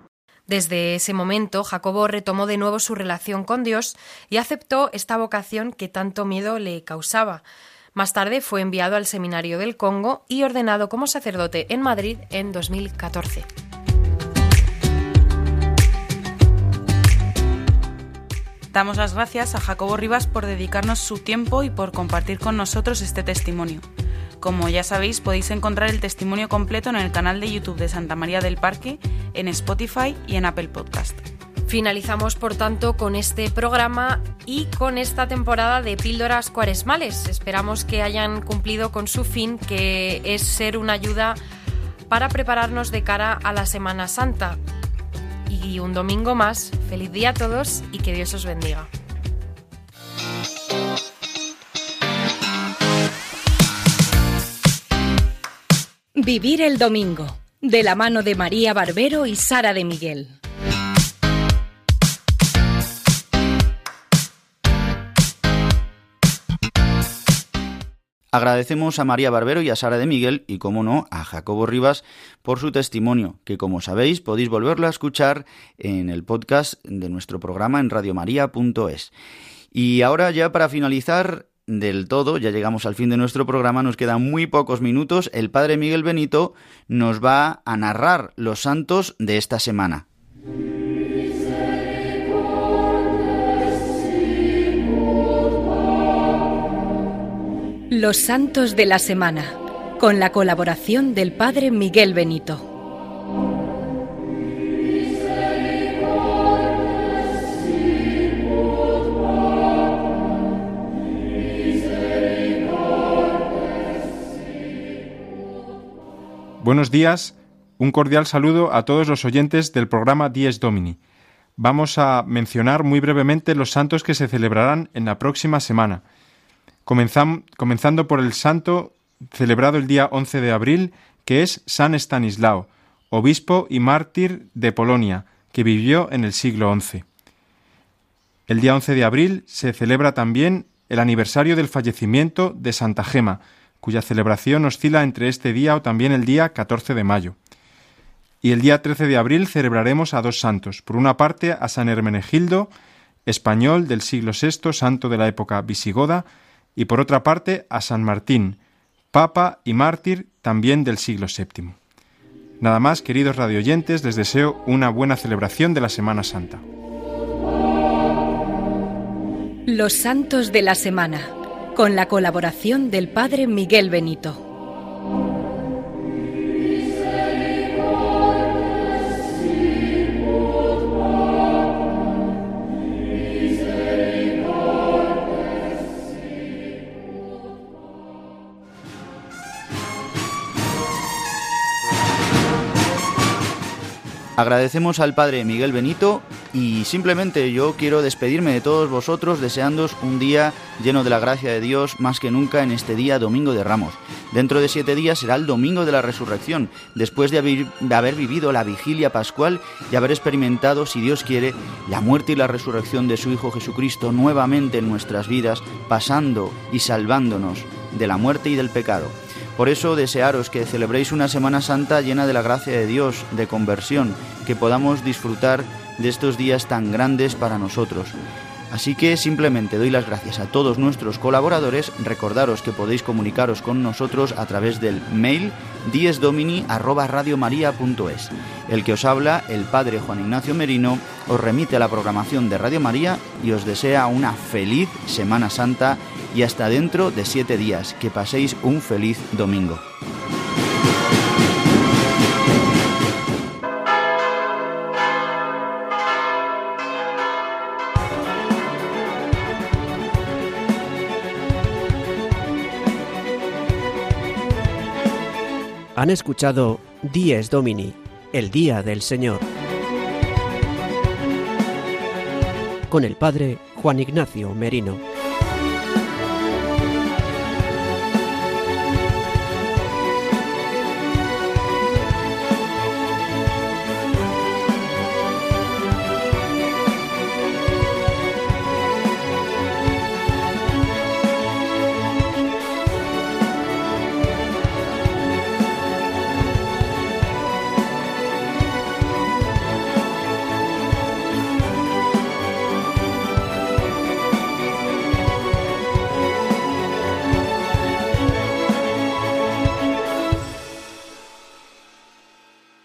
Desde ese momento, Jacobo retomó de nuevo su relación con Dios y aceptó esta vocación que tanto miedo le causaba. Más tarde fue enviado al Seminario del Congo y ordenado como sacerdote en Madrid en 2014. Damos las gracias a Jacobo Rivas por dedicarnos su tiempo y por compartir con nosotros este testimonio. Como ya sabéis, podéis encontrar el testimonio completo en el canal de YouTube de Santa María del Parque, en Spotify y en Apple Podcast. Finalizamos, por tanto, con este programa y con esta temporada de píldoras cuaresmales. Esperamos que hayan cumplido con su fin, que es ser una ayuda para prepararnos de cara a la Semana Santa. Y un domingo más, feliz día a todos y que Dios os bendiga. Vivir el domingo, de la mano de María Barbero y Sara de Miguel. Agradecemos a María Barbero y a Sara de Miguel y, como no, a Jacobo Rivas por su testimonio, que como sabéis podéis volverlo a escuchar en el podcast de nuestro programa en radiomaria.es. Y ahora ya para finalizar del todo, ya llegamos al fin de nuestro programa, nos quedan muy pocos minutos, el Padre Miguel Benito nos va a narrar los santos de esta semana. Los Santos de la Semana, con la colaboración del Padre Miguel Benito. Buenos días, un cordial saludo a todos los oyentes del programa Dies Domini. Vamos a mencionar muy brevemente los santos que se celebrarán en la próxima semana comenzando por el santo celebrado el día 11 de abril, que es San Estanislao, obispo y mártir de Polonia, que vivió en el siglo XI. El día 11 de abril se celebra también el aniversario del fallecimiento de Santa Gema, cuya celebración oscila entre este día o también el día 14 de mayo. Y el día 13 de abril celebraremos a dos santos. Por una parte, a San Hermenegildo, español del siglo VI, santo de la época visigoda, y por otra parte a San Martín, Papa y mártir también del siglo VII. Nada más, queridos radioyentes, les deseo una buena celebración de la Semana Santa. Los Santos de la Semana, con la colaboración del Padre Miguel Benito. Agradecemos al Padre Miguel Benito y simplemente yo quiero despedirme de todos vosotros deseándos un día lleno de la gracia de Dios más que nunca en este día Domingo de Ramos. Dentro de siete días será el Domingo de la Resurrección, después de haber, de haber vivido la vigilia pascual y haber experimentado, si Dios quiere, la muerte y la resurrección de su Hijo Jesucristo nuevamente en nuestras vidas, pasando y salvándonos de la muerte y del pecado. Por eso desearos que celebréis una Semana Santa llena de la gracia de Dios, de conversión, que podamos disfrutar de estos días tan grandes para nosotros. Así que simplemente doy las gracias a todos nuestros colaboradores, recordaros que podéis comunicaros con nosotros a través del mail diesdomini@radiomaria.es. El que os habla, el padre Juan Ignacio Merino, os remite a la programación de Radio María y os desea una feliz Semana Santa y hasta dentro de siete días. Que paséis un feliz domingo. Han escuchado Dies Domini, el Día del Señor, con el Padre Juan Ignacio Merino.